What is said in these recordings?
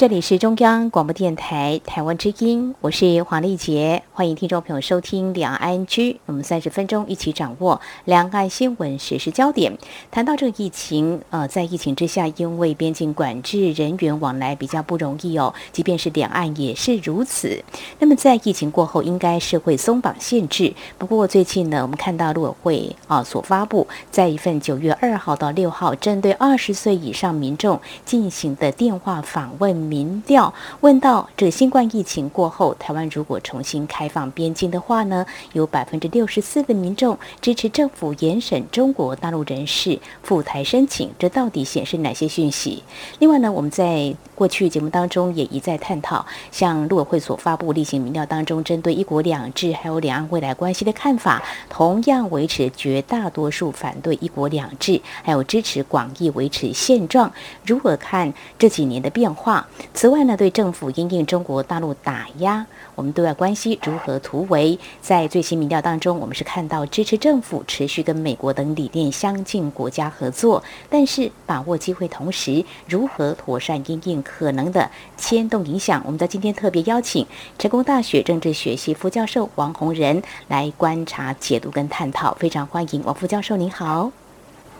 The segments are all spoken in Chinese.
这里是中央广播电台台湾之音，我是黄丽杰，欢迎听众朋友收听两岸 ING。我们三十分钟一起掌握两岸新闻时事焦点。谈到这个疫情，呃，在疫情之下，因为边境管制，人员往来比较不容易哦。即便是两岸也是如此。那么在疫情过后，应该是会松绑限制。不过最近呢，我们看到陆委会啊所发布，在一份九月二号到六号针对二十岁以上民众进行的电话访问。民调问到这新冠疫情过后，台湾如果重新开放边境的话呢，有百分之六十四的民众支持政府严审中国大陆人士赴台申请，这到底显示哪些讯息？另外呢，我们在过去节目当中也一再探讨，像陆委会所发布例行民调当中，针对一国两制还有两岸未来关系的看法，同样维持绝大多数反对一国两制，还有支持广义维持现状。如何看这几年的变化？此外呢，对政府因应中国大陆打压，我们对外关系如何突围？在最新民调当中，我们是看到支持政府持续跟美国等理念相近国家合作，但是把握机会同时，如何妥善因应可能的牵动影响？我们在今天特别邀请成功大学政治学系副教授王洪仁来观察、解读跟探讨，非常欢迎王副教授，您好。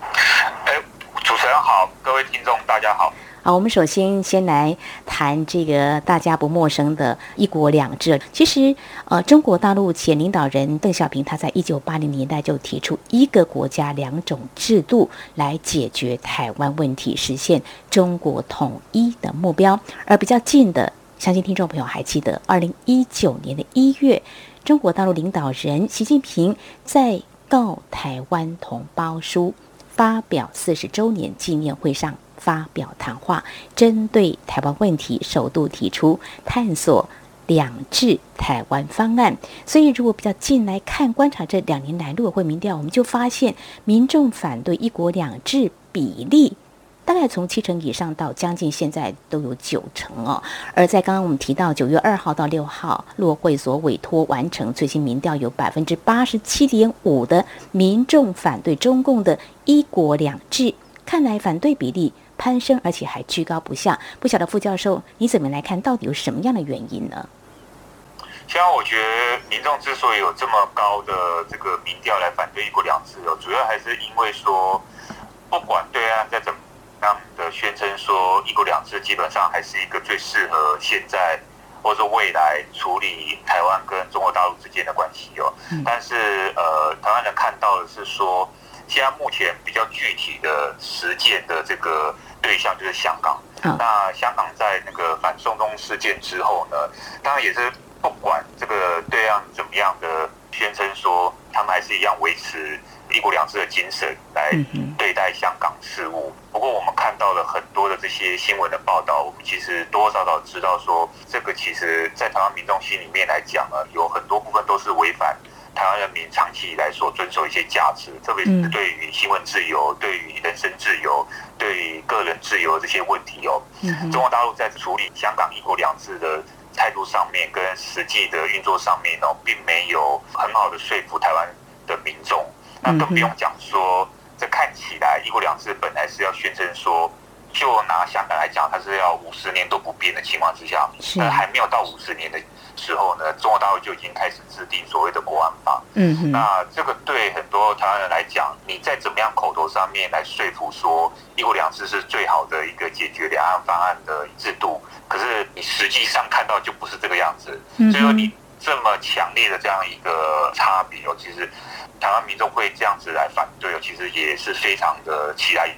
哎，主持人好，各位听众大家好。好，我们首先先来谈这个大家不陌生的一国两制。其实，呃，中国大陆前领导人邓小平他在一九八零年代就提出一个国家两种制度来解决台湾问题，实现中国统一的目标。而比较近的，相信听众朋友还记得，二零一九年的一月，中国大陆领导人习近平在《告台湾同胞书》发表四十周年纪念会上。发表谈话，针对台湾问题，首度提出探索两制台湾方案。所以，如果比较近来看观察这两年来陆委会民调，我们就发现民众反对一国两制比例大概从七成以上到将近现在都有九成哦。而在刚刚我们提到九月二号到六号，陆委会所委托完成最新民调，有百分之八十七点五的民众反对中共的一国两制。看来反对比例。攀升，而且还居高不下。不晓得副教授你怎么来看？到底有什么样的原因呢？其实我觉得民众之所以有这么高的这个民调来反对一国两制哦，主要还是因为说，不管对岸在怎么样的宣称说一国两制基本上还是一个最适合现在或者说未来处理台湾跟中国大陆之间的关系哦。嗯、但是呃，台湾人看到的是说，现在目前比较具体的实践的这个。对象就是香港。那香港在那个反送中事件之后呢，当然也是不管这个对岸怎么样的宣称说，他们还是一样维持一国两制的精神来对待香港事务。不过我们看到了很多的这些新闻的报道，我们其实多多少少知道说，这个其实在台湾民众心里面来讲呢，有很多部分都是违反。台湾人民长期以来所遵守一些价值，特别是对于新闻自由、对于人身自由、自由这些问题哦，中国大陆在处理香港一国两制的态度上面，跟实际的运作上面哦，并没有很好的说服台湾的民众。那更不用讲说，这看起来一国两制本来是要宣称说，就拿香港来讲，它是要五十年都不变的情况之下，那还没有到五十年的。时候呢，中国大陆就已经开始制定所谓的国安法。嗯哼，那这个对很多台湾人来讲，你再怎么样口头上面来说服说一国两制是最好的一个解决两岸方案的制度，可是你实际上看到就不是这个样子。嗯，所以说你这么强烈的这样一个差别哦，其实台湾民众会这样子来反对哦，其实也是非常的期待。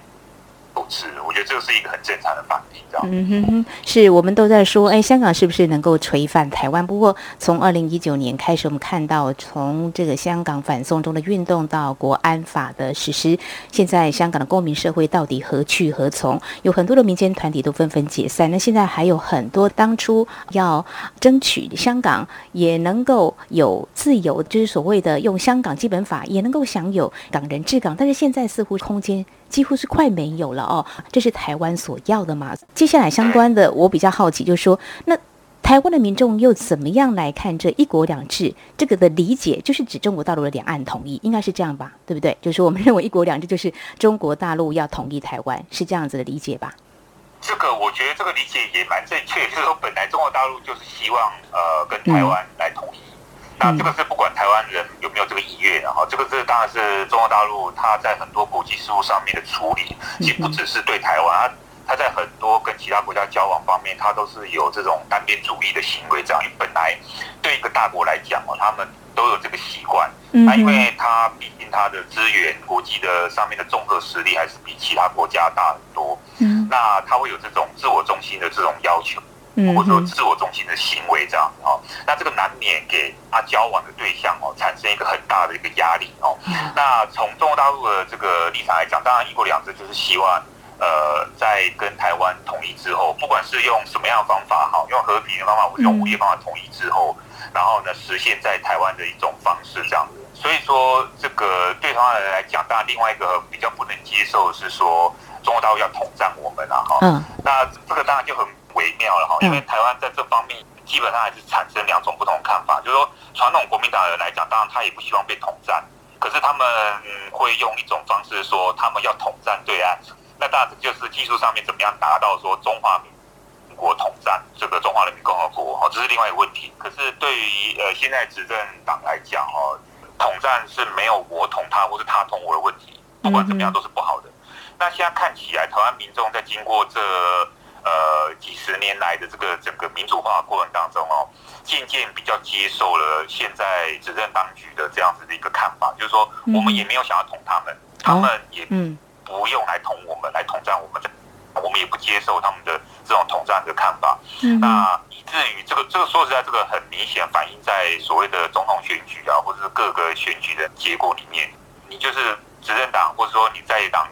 不是，我觉得这个是一个很正常的反应，这样。嗯哼哼，是我们都在说，哎，香港是不是能够垂范台湾？不过，从二零一九年开始，我们看到从这个香港反送中的运动到国安法的实施，现在香港的公民社会到底何去何从？有很多的民间团体都纷纷解散。那现在还有很多当初要争取香港也能够有自由，就是所谓的用香港基本法也能够享有港人治港，但是现在似乎空间。几乎是快没有了哦。这是台湾所要的嘛？接下来相关的，我比较好奇，就是说，那台湾的民众又怎么样来看这一国两制这个的理解？就是指中国大陆的两岸统一，应该是这样吧？对不对？就是我们认为一国两制就是中国大陆要统一台湾，是这样子的理解吧？这个我觉得这个理解也蛮正确，就是说本来中国大陆就是希望呃跟台湾来统一。那这个是不管台湾人有没有这个意愿，然后这个是当然是中国大陆他在很多国际事务上面的处理，其实不只是对台湾，他他在很多跟其他国家交往方面，他都是有这种单边主义的行为。这样，因为本来对一个大国来讲哦，他们都有这个习惯。那因为他毕竟他的资源、国际的上面的综合实力还是比其他国家大很多。嗯，那他会有这种自我中心的这种要求。或者说自我中心的行为这样子哦，那这个难免给他交往的对象哦产生一个很大的一个压力哦。那从中国大陆的这个立场来讲，当然一国两制就是希望呃在跟台湾统一之后，不管是用什么样的方法哈，用和平的方法或者用武力方法统一之后，然后呢实现在台湾的一种方式这样子。所以说这个对台湾人来讲，当然另外一个比较不能接受的是说中国大陆要统战我们啊哈。嗯。那这个当然就很。微妙了哈，因为台湾在这方面基本上还是产生两种不同的看法，就是说传统国民党人来讲，当然他也不希望被统战，可是他们会用一种方式说他们要统战对岸，那大致就是技术上面怎么样达到说中华民国统战这个中华人民共和国哈，这是另外一个问题。可是对于呃现在执政党来讲哦，统战是没有我统他或是他统我的问题，不管怎么样都是不好的。那现在看起来，台湾民众在经过这呃，几十年来的这个整个民主化过程当中哦，渐渐比较接受了现在执政当局的这样子的一个看法，就是说我们也没有想要捅他们，他们也不用来捅我们，来统战我们的，我们也不接受他们的这种统战的看法。那以至于这个这个说实在，这个很明显反映在所谓的总统选举啊，或者是各个选举的结果里面，你就是执政党，或者说你在野党。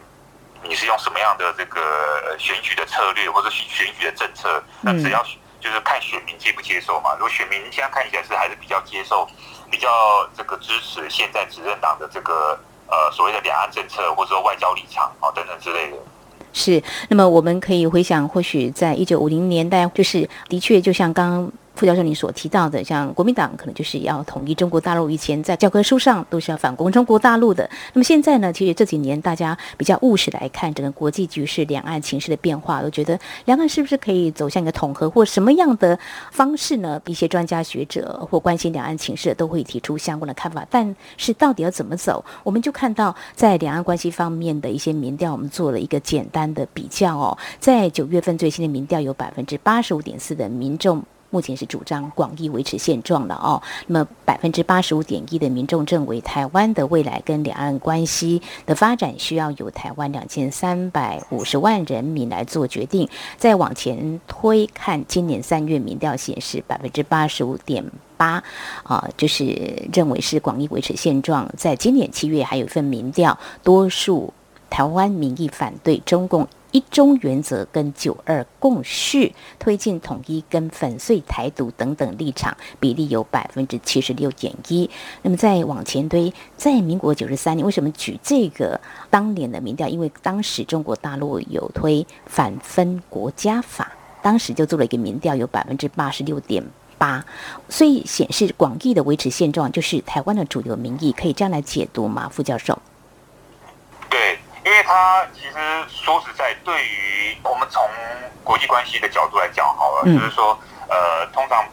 你是用什么样的这个选举的策略，或者选选举的政策？那只要就是看选民接不接受嘛。如果选民现在看起来是还是比较接受，比较这个支持现在执政党的这个呃所谓的两岸政策，或者说外交立场啊等等之类的。是。那么我们可以回想，或许在一九五零年代，就是的确就像刚刚。副教授，你所提到的，像国民党可能就是要统一中国大陆，以前在教科书上都是要反攻中国大陆的。那么现在呢？其实这几年大家比较务实来看整个国际局势、两岸情势的变化，都觉得两岸是不是可以走向一个统合，或什么样的方式呢？一些专家学者或关心两岸情势的都会提出相关的看法。但是到底要怎么走？我们就看到在两岸关系方面的一些民调，我们做了一个简单的比较哦。在九月份最新的民调，有百分之八十五点四的民众。目前是主张广义维持现状的哦。那么百分之八十五点一的民众认为，台湾的未来跟两岸关系的发展需要由台湾两千三百五十万人民来做决定。再往前推，看今年三月民调显示，百分之八十五点八啊，就是认为是广义维持现状。在今年七月还有一份民调，多数台湾民意反对中共。一中原则跟九二共识，推进统一跟粉碎台独等等立场比例有百分之七十六点一。那么再往前推，在民国九十三年，为什么举这个当年的民调？因为当时中国大陆有推反分国家法，当时就做了一个民调，有百分之八十六点八，所以显示广义的维持现状就是台湾的主流民意，可以这样来解读吗？副教授？对因为他其实说实在，对于我们从国际关系的角度来讲，好了，就是说，呃，通常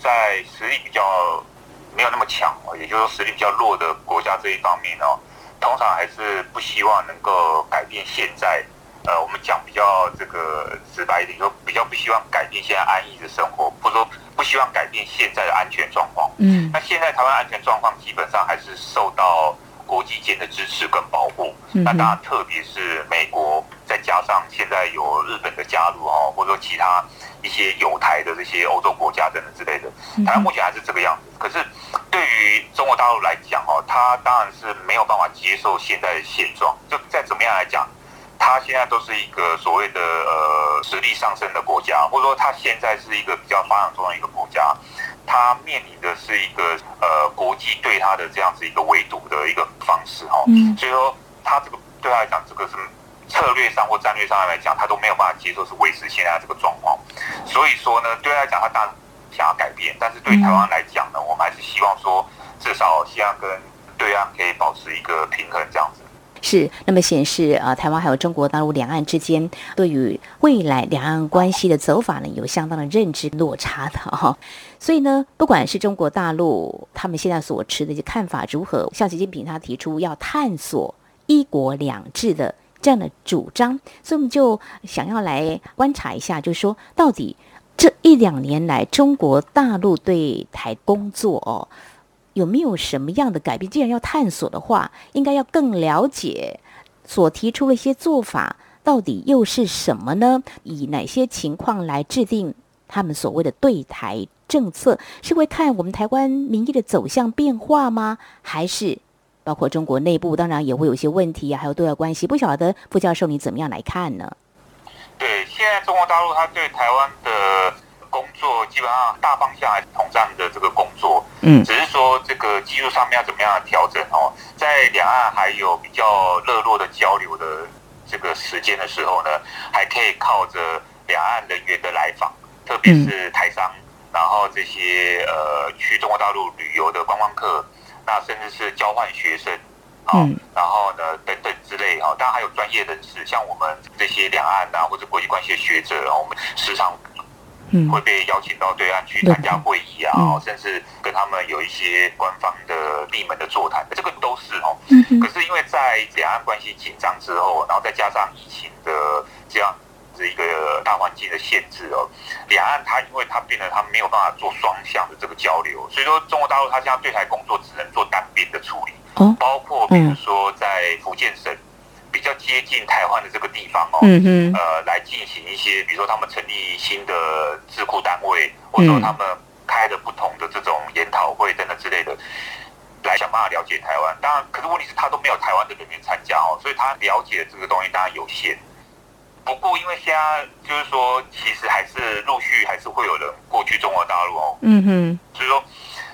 在实力比较没有那么强，也就是说实力比较弱的国家这一方面哦，通常还是不希望能够改变现在，呃，我们讲比较这个直白一点，说比较不希望改变现在安逸的生活，或者说不希望改变现在的安全状况。嗯，那现在台湾安全状况基本上还是受到。国际间的支持跟保护，那当然特别是美国，再加上现在有日本的加入哦，或者说其他一些有台的这些欧洲国家等等之类的，台湾目前还是这个样子。可是对于中国大陆来讲哦，他当然是没有办法接受现在的现状。就再怎么样来讲，它现在都是一个所谓的呃实力上升的国家，或者说它现在是一个比较发展中的一个国家。他面临的是一个呃国际对他的这样子一个围堵的一个方式哈，所以说他这个对他来讲，这个是策略上或战略上来讲，他都没有办法接受是维持现在这个状况。所以说呢，对他来讲，他当然想要改变，但是对台湾来讲呢，我们还是希望说，至少希望跟对岸可以保持一个平衡这样子。是，那么显示啊，台湾还有中国大陆两岸之间对于未来两岸关系的走法呢，有相当的认知落差的哈。所以呢，不管是中国大陆他们现在所持的一些看法如何，像习近平他提出要探索一国两制的这样的主张，所以我们就想要来观察一下，就是说到底这一两年来中国大陆对台工作哦。有没有什么样的改变？既然要探索的话，应该要更了解所提出的一些做法到底又是什么呢？以哪些情况来制定他们所谓的对台政策？是会看我们台湾民意的走向变化吗？还是包括中国内部，当然也会有一些问题啊，还有对外关系？不晓得傅教授你怎么样来看呢？对，现在中国大陆他对台湾的。工作基本上大方向还是统战的这个工作，嗯，只是说这个技术上面要怎么样的调整哦，在两岸还有比较热络的交流的这个时间的时候呢，还可以靠着两岸人员的来访，特别是台商，然后这些呃去中国大陆旅游的观光客，那甚至是交换学生，嗯，然后呢等等之类哈，当然还有专业人士，像我们这些两岸啊或者国际关系的学者，我们时常。会被邀请到对岸去参加会议啊，嗯、甚至跟他们有一些官方的闭门的座谈，这个都是哦。可是因为在两岸关系紧张之后，然后再加上疫情的这样子一个大环境的限制哦，两岸它因为它变得它没有办法做双向的这个交流，所以说中国大陆它现在对台工作只能做单边的处理，包括比如说在福建省。比较接近台湾的这个地方哦，嗯哼，呃，来进行一些，比如说他们成立新的智库单位，或者说他们开的不同的这种研讨会等等之类的，来想办法了解台湾。当然，可是问题是他都没有台湾的人员参加哦，所以他了解的这个东西当然有限。不过，因为现在就是说，其实还是陆续还是会有人过去中国大陆哦，嗯哼，所以说。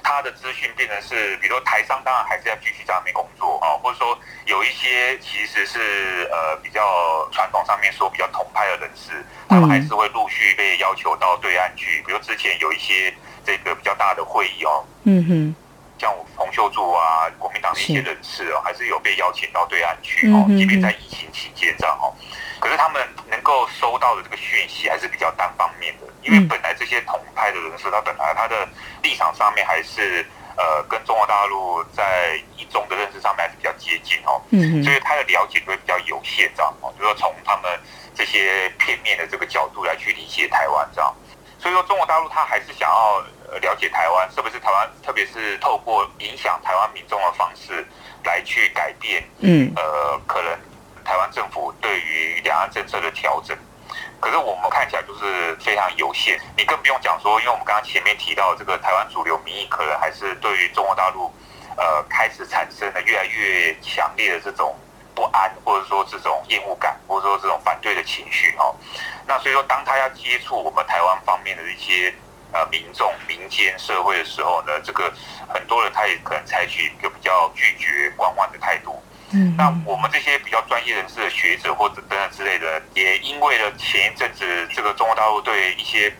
他的资讯变成是，比如说台商当然还是要继续在那边工作啊，或者说有一些其实是呃比较传统上面说比较统派的人士，他们还是会陆续被要求到对岸去。比如之前有一些这个比较大的会议哦，嗯哼，像洪秀柱啊，国民党的一些人士哦，还是有被邀请到对岸去哦，即便在疫情期间这样哦。可是他们能够收到的这个讯息还是比较单方面的，因为本来这些统派的人士，他本来他的立场上面还是呃跟中国大陆在一中的认识上面还是比较接近哦，嗯，所以他的了解会比较有限这样哦，就是说从他们这些片面的这个角度来去理解台湾这样，所以说中国大陆他还是想要了解台湾特别是台湾，特别是透过影响台湾民众的方式来去改变，嗯，呃，可能。台湾政府对于两岸政策的调整，可是我们看起来就是非常有限。你更不用讲说，因为我们刚刚前面提到这个台湾主流民意，可能还是对于中国大陆，呃，开始产生了越来越强烈的这种不安，或者说这种厌恶感，或者说这种反对的情绪哦。那所以说，当他要接触我们台湾方面的一些呃民众、民间社会的时候呢，这个很多人他也可能采取一个比较拒绝、观望的态度。嗯，那我们这些比较专业人士的学者或者等等之类的，也因为了前一阵子这个中国大陆对一些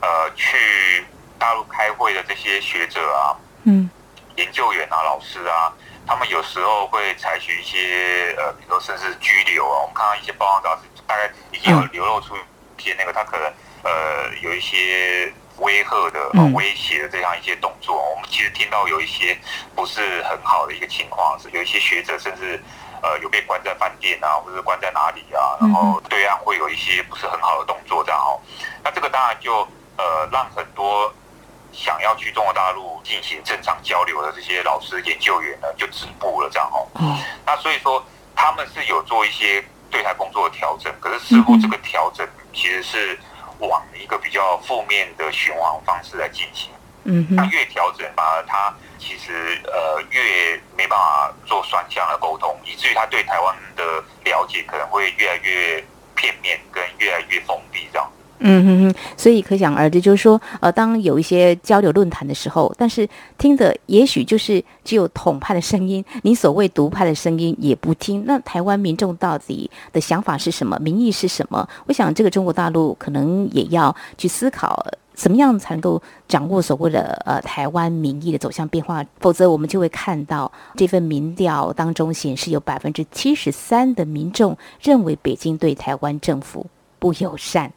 呃去大陆开会的这些学者啊，嗯，研究员啊、老师啊，他们有时候会采取一些呃，比如说甚至拘留啊。我们看到一些报道是大概已经有流露出一些那个他可能呃有一些。威吓的、威胁的这样一些动作，我们其实听到有一些不是很好的一个情况，是有一些学者甚至呃有被关在饭店啊，或者关在哪里啊，然后对岸会有一些不是很好的动作这样哦。那这个当然就呃让很多想要去中国大陆进行正常交流的这些老师研究员呢就止步了这样哦。嗯那所以说他们是有做一些对台工作的调整，可是似乎这个调整其实是。往一个比较负面的循环方式来进行，嗯哼，那越调整吧，他其实呃越没办法做双向的沟通，以至于他对台湾的了解可能会越来越片面，跟越来越封闭这样。嗯哼哼，所以可想而知，就是说，呃，当有一些交流论坛的时候，但是听的也许就是只有统派的声音，你所谓独派的声音也不听。那台湾民众到底的想法是什么？民意是什么？我想这个中国大陆可能也要去思考，怎么样才能够掌握所谓的呃台湾民意的走向变化，否则我们就会看到这份民调当中显示，有百分之七十三的民众认为北京对台湾政府不友善。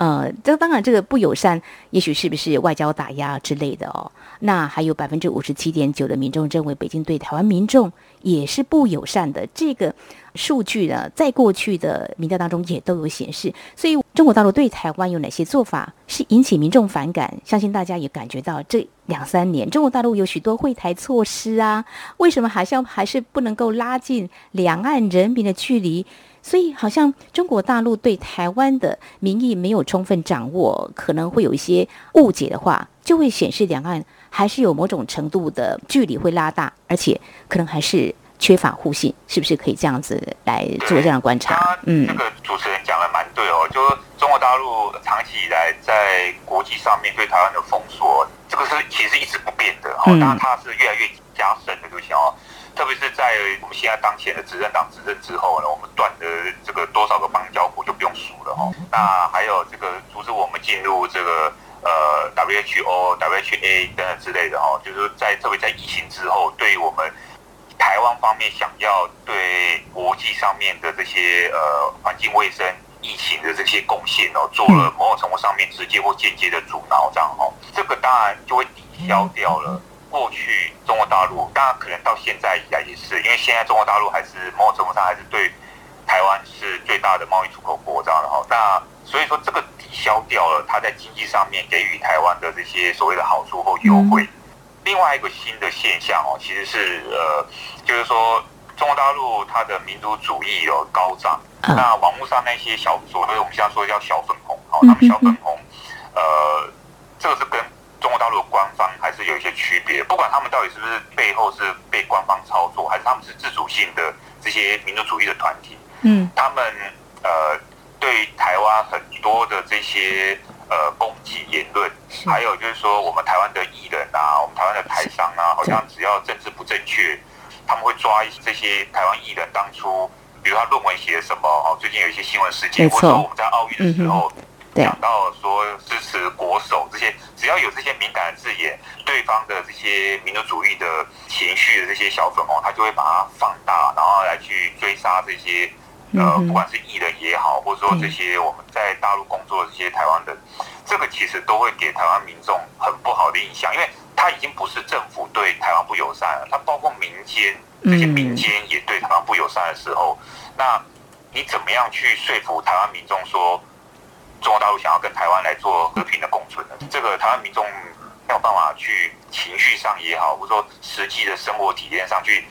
呃，这当然，这个不友善，也许是不是外交打压之类的哦？那还有百分之五十七点九的民众认为北京对台湾民众也是不友善的。这个数据呢，在过去的民调当中也都有显示。所以，中国大陆对台湾有哪些做法是引起民众反感？相信大家也感觉到，这两三年中国大陆有许多惠台措施啊，为什么好像还是不能够拉近两岸人民的距离？所以，好像中国大陆对台湾的民意没有充分掌握，可能会有一些误解的话，就会显示两岸还是有某种程度的距离会拉大，而且可能还是缺乏互信，是不是可以这样子来做这样的观察？嗯，这个主持人讲的蛮对哦，就中国大陆长期以来在国际上面对台湾的封锁，这个是其实一直不变的哦，当然它是越来越加深的，对不对哦？特别是在我们现在当前的执政党执政之后呢，我们断的这个多少个邦交国就不用数了哈。那还有这个阻止我们进入这个呃 WHO、WHA 等等之类的哈，就是在特别在疫情之后，对于我们台湾方面想要对国际上面的这些呃环境卫生、疫情的这些贡献哦，做了某种程度上面直接或间接的阻挠，这样哦，这个当然就会抵消掉了。过去中国大陆，当然可能到现在以来也是，因为现在中国大陆还是某种程度上还是对台湾是最大的贸易出口国这样的哈。那所以说这个抵消掉了它在经济上面给予台湾的这些所谓的好处或优惠。另外一个新的现象哦，其实是呃，就是说中国大陆它的民族主义有高涨，那网络上那些小所谓我们现在说叫小粉红，哦，他们小粉红，呃，这个是跟。官方还是有一些区别，不管他们到底是不是背后是被官方操作，还是他们是自主性的这些民族主义的团体，嗯，他们呃对台湾很多的这些呃攻击言论，还有就是说我们台湾的艺人啊，我们台湾的台商啊，好像只要政治不正确，他们会抓一些这些台湾艺人当初，比如他论文写什么，哦，最近有一些新闻事件，或者说我们在奥运的时候。嗯讲到说支持国手这些，只要有这些敏感的字眼，对方的这些民族主义的情绪的这些小粉红，他就会把它放大，然后来去追杀这些呃，不管是艺人也好，或者说这些我们在大陆工作的这些台湾人，这个其实都会给台湾民众很不好的印象，因为他已经不是政府对台湾不友善了，他包括民间这些民间也对台湾不友善的时候，那你怎么样去说服台湾民众说？中国大陆想要跟台湾来做和平的共存的，这个台湾民众没有办法去情绪上也好，或者说实际的生活体验上去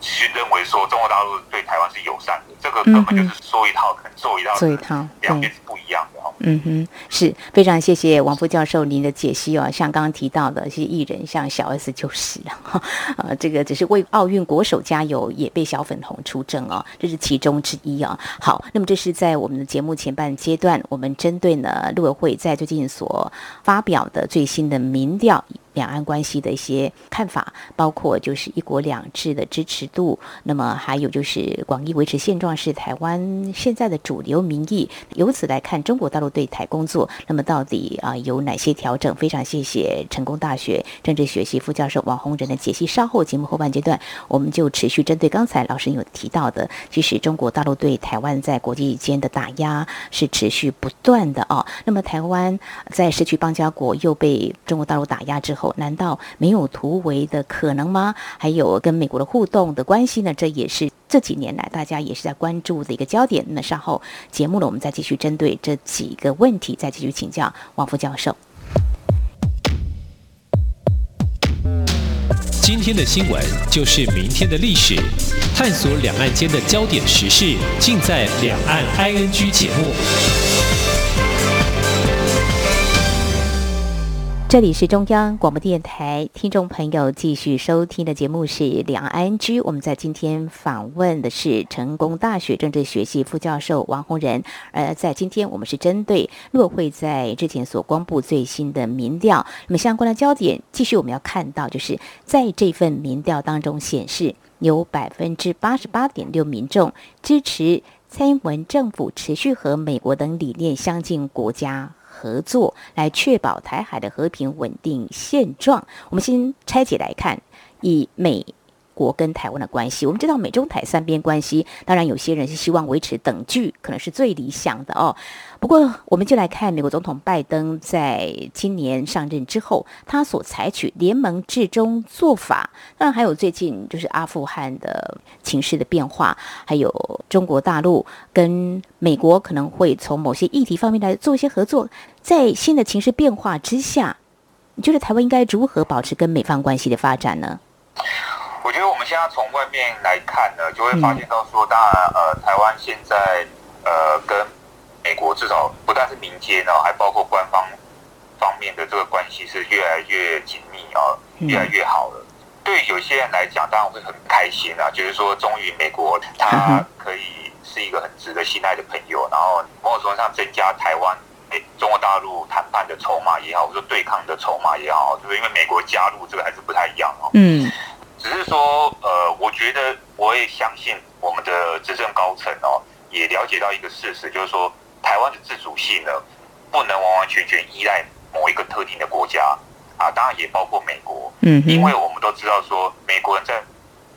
去认为说中国大陆对台湾是友善的，这个根本就是说一套，可能做一套，做一套，两边是不一样的哦。嗯哼，是非常谢谢王副教授您的解析哦。像刚刚提到的一些艺人，像小 S 就是了哈，呃，这个只是为奥运国手加油，也被小粉红出征哦，这是其中之一啊。好，那么这是在我们的节目前半阶段，我们针对呢陆委会在最近所发表的最新的民调。两岸关系的一些看法，包括就是一国两制的支持度，那么还有就是广义维持现状是台湾现在的主流民意。由此来看，中国大陆对台工作，那么到底啊有哪些调整？非常谢谢成功大学政治学系副教授王洪仁的解析。稍后节目后半阶段，我们就持续针对刚才老师有提到的，其实中国大陆对台湾在国际间的打压是持续不断的哦。那么台湾在失去邦交国，又被中国大陆打压之后。难道没有突围的可能吗？还有跟美国的互动的关系呢？这也是这几年来大家也是在关注的一个焦点。那稍后节目呢，我们再继续针对这几个问题再继续请教王副教授。今天的新闻就是明天的历史，探索两岸间的焦点时事，尽在《两岸 ING》节目。这里是中央广播电台，听众朋友继续收听的节目是《两岸 ING》。我们在今天访问的是成功大学政治学系副教授王洪仁。而在今天，我们是针对陆委会在之前所公布最新的民调，那么相关的焦点，继续我们要看到，就是在这份民调当中显示，有百分之八十八点六民众支持蔡英文政府持续和美国等理念相近国家合作来确保台海的和平稳定现状。我们先拆解来看，以美国跟台湾的关系，我们知道美中台三边关系，当然有些人是希望维持等距，可能是最理想的哦。不过，我们就来看美国总统拜登在今年上任之后，他所采取联盟制中做法。当然，还有最近就是阿富汗的情势的变化，还有中国大陆跟美国可能会从某些议题方面来做一些合作。在新的情势变化之下，你觉得台湾应该如何保持跟美方关系的发展呢？我们现在从外面来看呢，就会发现到说，当然，呃，台湾现在呃跟美国至少不但是民间呢，还包括官方方面的这个关系是越来越紧密啊，越来越好了。对有些人来讲，当然会很开心啊，就是说，终于美国它 可以是一个很值得信赖的朋友，然后某种程度上增加台湾诶中国大陆谈判的筹码也好，或者对抗的筹码也好，就是因为美国加入这个还是不太一样哦。嗯。只是说，呃，我觉得我也相信我们的执政高层哦，也了解到一个事实，就是说，台湾的自主性呢，不能完完全全依赖某一个特定的国家啊，当然也包括美国，嗯，因为我们都知道说，美国人在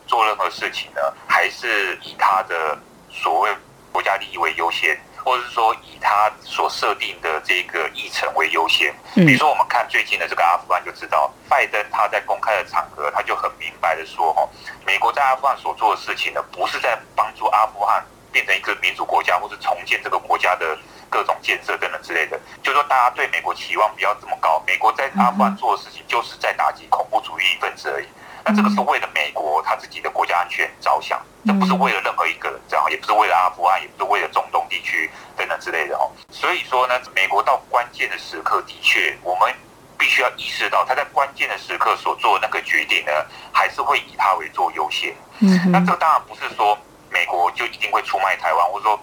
做任何事情呢，还是以他的所谓国家利益为优先。或者是说以他所设定的这个议程为优先，比如说我们看最近的这个阿富汗就知道，拜登他在公开的场合他就很明白的说，哈，美国在阿富汗所做的事情呢，不是在帮助阿富汗变成一个民主国家，或是重建这个国家的各种建设等等之类的，就是说大家对美国期望不要这么高，美国在阿富汗做的事情就是在打击恐怖主义分子而已。那这个是为了美国他自己的国家安全着想，这不是为了任何一个人这样，也不是为了阿富汗，也不是为了中东地区等等之类的哦。所以说呢，美国到关键的时刻，的确我们必须要意识到，他在关键的时刻所做的那个决定呢，还是会以他为做优先。嗯，那这当然不是说美国就一定会出卖台湾，或者说。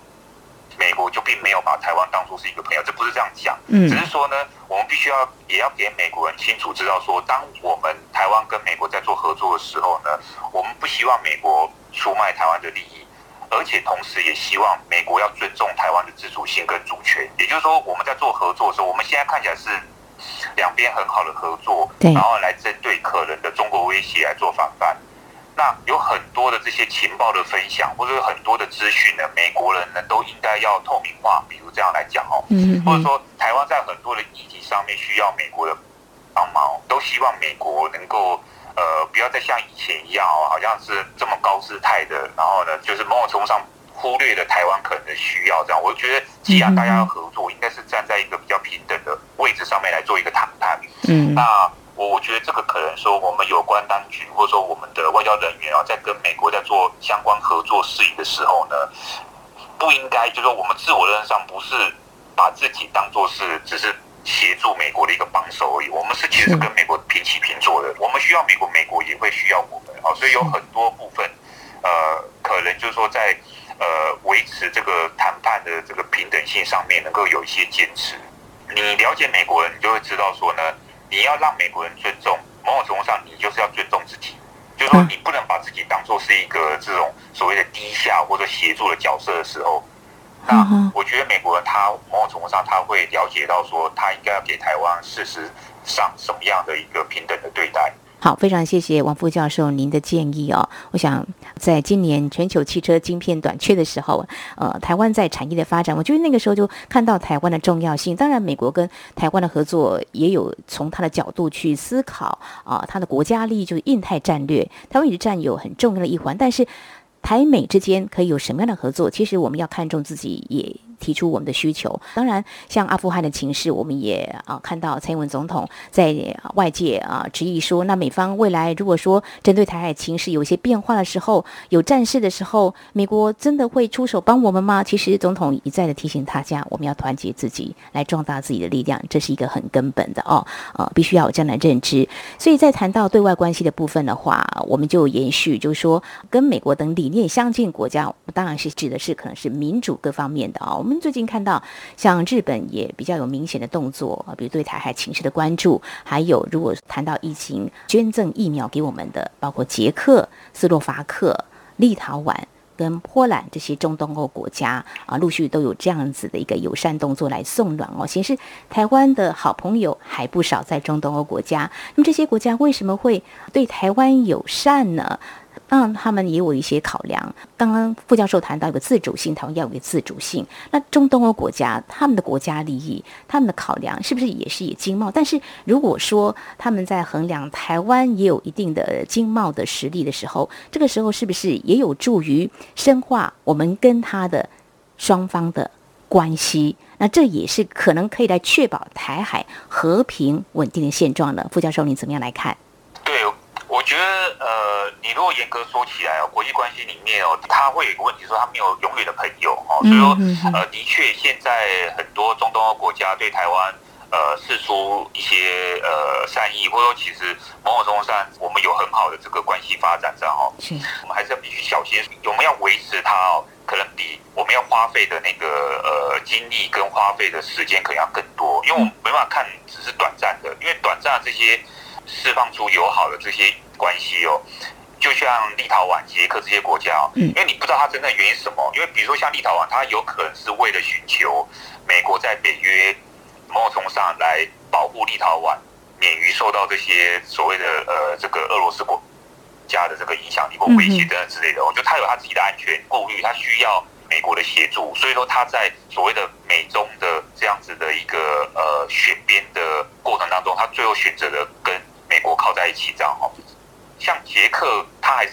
美国就并没有把台湾当作是一个朋友，这不是这样讲，只是说呢，我们必须要也要给美国人清楚知道说，当我们台湾跟美国在做合作的时候呢，我们不希望美国出卖台湾的利益，而且同时也希望美国要尊重台湾的自主性跟主权。也就是说，我们在做合作的时候，我们现在看起来是两边很好的合作，然后来针对可能的中国威胁来做防范。那有很多的这些情报的分享，或者有很多的资讯呢，美国人呢都应该要透明化。比如这样来讲哦，嗯，或者说台湾在很多的议题上面需要美国的帮忙，都希望美国能够呃不要再像以前一样哦，好像是这么高姿态的，然后呢就是某种程度上忽略了台湾可能的需要。这样，我觉得既然大家要合作，应该是站在一个比较平等的位置上面来做一个谈判。嗯，那。我我觉得这个可能说，我们有关当局或者说我们的外交人员啊，在跟美国在做相关合作事宜的时候呢，不应该就是说我们自我认识上不是把自己当做是只是协助美国的一个帮手而已，我们是其实是跟美国平起平坐的。我们需要美国，美国也会需要我们啊，所以有很多部分，呃，可能就是说在呃维持这个谈判的这个平等性上面，能够有一些坚持。你了解美国人，你就会知道说呢。你要让美国人尊重，某种程度上，你就是要尊重自己。就是说，你不能把自己当做是一个这种所谓的低下或者协助的角色的时候。那我觉得美国人他某种程度上他会了解到说，他应该要给台湾事实上什么样的一个平等的对待。好，非常谢谢王副教授您的建议哦。我想，在今年全球汽车晶片短缺的时候，呃，台湾在产业的发展，我觉得那个时候就看到台湾的重要性。当然，美国跟台湾的合作也有从他的角度去思考啊，他的国家利益就是印太战略，台湾也是占有很重要的一环。但是，台美之间可以有什么样的合作？其实我们要看重自己也。提出我们的需求。当然，像阿富汗的情势，我们也啊看到蔡英文总统在外界啊质疑说，那美方未来如果说针对台海情势有一些变化的时候，有战事的时候，美国真的会出手帮我们吗？其实总统一再的提醒大家，我们要团结自己，来壮大自己的力量，这是一个很根本的哦，呃，必须要有这样的认知。所以在谈到对外关系的部分的话，我们就延续，就是说跟美国等理念相近国家，当然是指的是可能是民主各方面的啊。我们最近看到，像日本也比较有明显的动作啊，比如对台海情势的关注，还有如果谈到疫情捐赠疫苗给我们的，包括捷克、斯洛伐克、立陶宛。跟波兰这些中东欧国家啊，陆续都有这样子的一个友善动作来送暖哦，显示台湾的好朋友还不少在中东欧国家。那么这些国家为什么会对台湾友善呢？当然，他们也有一些考量。刚刚副教授谈到一个自主性，台湾要有个自主性。那中东欧国家他们的国家利益，他们的考量是不是也是以经贸？但是如果说他们在衡量台湾也有一定的经贸的实力的时候，这个时候是不是也有助于深化我们跟他的双方的关系？那这也是可能可以来确保台海和平稳定的现状呢？副教授，你怎么样来看？我觉得，呃，你如果严格说起来哦，国际关系里面哦，他会有一个问题，说他没有永远的朋友哦，所以说，呃，的确，现在很多中东欧国家对台湾，呃，释出一些呃善意，或者说其实某种程度上，我们有很好的这个关系发展上哦，我们还是要必须小心，我们要维持它哦，可能比我们要花费的那个呃精力跟花费的时间可能要更多，因为我们没办法看只是短暂的，因为短暂的这些。释放出友好的这些关系哦，就像立陶宛、捷克这些国家哦，因为你不知道它真正原因是什么，因为比如说像立陶宛，它有可能是为了寻求美国在北约某种程度上来保护立陶宛免于受到这些所谓的呃这个俄罗斯国家的这个影响力或威胁等等之类的，我觉得它有它自己的安全顾虑，它需要美国的协助，所以说它在所谓的美中的这样子的一个呃选边的过程当中，它最后选择了跟。美国靠在一起这样哈，像捷克，他还是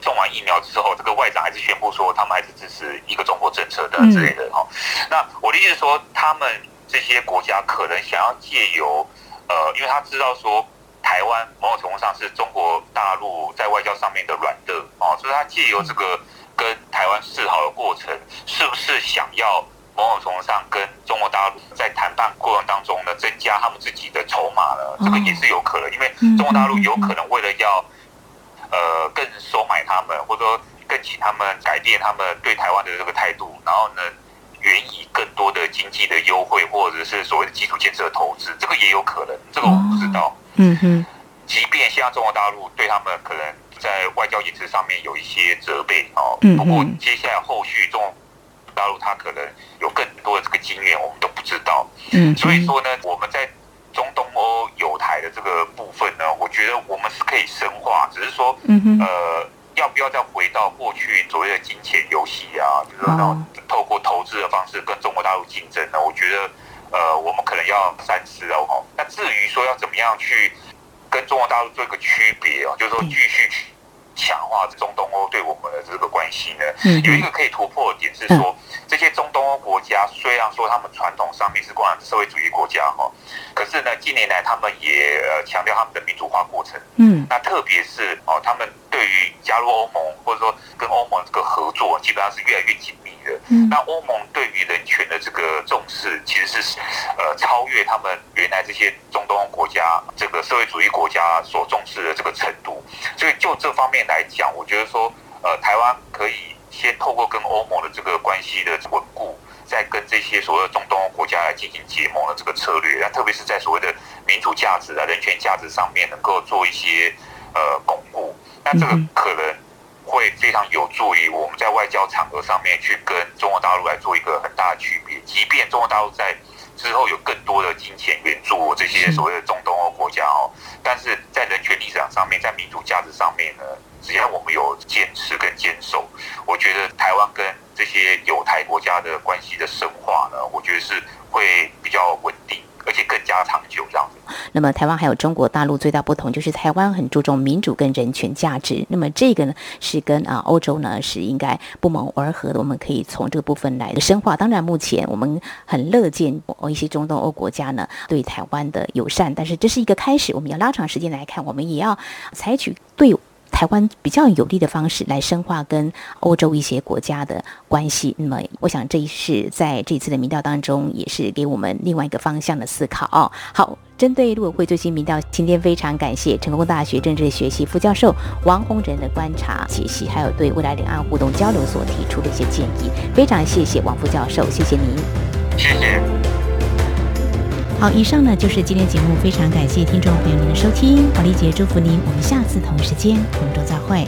种完疫苗之后，这个外长还是宣布说，他们还是支持一个中国政策的之类的哈。那我的意思是说，他们这些国家可能想要借由呃，因为他知道说台湾某种程度上是中国大陆在外交上面的软肋哦，所以他借由这个跟台湾示好的过程，是不是想要？某种程度上跟中国大陆在谈判过程当中呢，增加他们自己的筹码了，这个也是有可能，因为中国大陆有可能为了要呃更收买他们，或者说更请他们改变他们对台湾的这个态度，然后呢，援以更多的经济的优惠，或者是所谓的基础建设的投资，这个也有可能，这个我不知道。嗯哼，即便现在中国大陆对他们可能在外交言辞上面有一些责备哦，不过接下来后续中。大陆他可能有更多的这个经验，我们都不知道。嗯，所以说呢，我们在中东欧有台的这个部分呢，我觉得我们是可以深化，只是说，嗯呃，要不要再回到过去所谓的金钱游戏啊，就是说透过投资的方式跟中国大陆竞争呢？我觉得，呃，我们可能要三思哦。那至于说要怎么样去跟中国大陆做一个区别哦，就是说继续去。强化中东欧对我们的这个关系呢，有一个可以突破的点是说，这些中东欧国家虽然说他们传统上面是共产社会主义国家哈，可是呢，近年来他们也强调他们的民主化过程。嗯，那特别是哦，他们对于加入欧盟或者说跟欧盟这个合作，基本上是越来越紧密的。嗯，那欧盟对于人权的这个重视，其实是呃超越他们原来这些中东欧国家这个社会主义国家所重视的这个程度。所以就这方面来讲，我觉得说，呃，台湾可以先透过跟欧盟的这个关系的稳固，再跟这些所谓的中东欧国家来进行结盟的这个策略，那特别是在所谓的民主价值啊、人权价值上面，能够做一些呃巩固。那这个可能会非常有助于我们在外交场合上面去跟中国大陆来做一个很大的区别。即便中国大陆在之后有更多的金钱援助这些所谓的中东欧国家哦，但是在人权立场上面，在民主价值上面呢，只要我们有坚持跟坚守，我觉得台湾跟这些犹太国家的关系的深化呢，我觉得是会比较稳定，而且更加长久这样子。那么台湾还有中国大陆最大不同就是台湾很注重民主跟人权价值。那么这个呢是跟啊欧洲呢是应该不谋而合的。我们可以从这个部分来深化。当然目前我们很乐见一些中东欧国家呢对台湾的友善，但是这是一个开始。我们要拉长时间来看，我们也要采取对。台湾比较有利的方式来深化跟欧洲一些国家的关系，那么我想这一是在这次的民调当中，也是给我们另外一个方向的思考哦。好，针对陆委会最新民调，今天非常感谢成功大学政治学系副教授王洪仁的观察解析，还有对未来两岸互动交流所提出的一些建议，非常谢谢王副教授，谢谢您，谢谢。好，以上呢就是今天节目，非常感谢听众朋友您的收听，黄丽姐祝福您，我们下次同时间空中再会。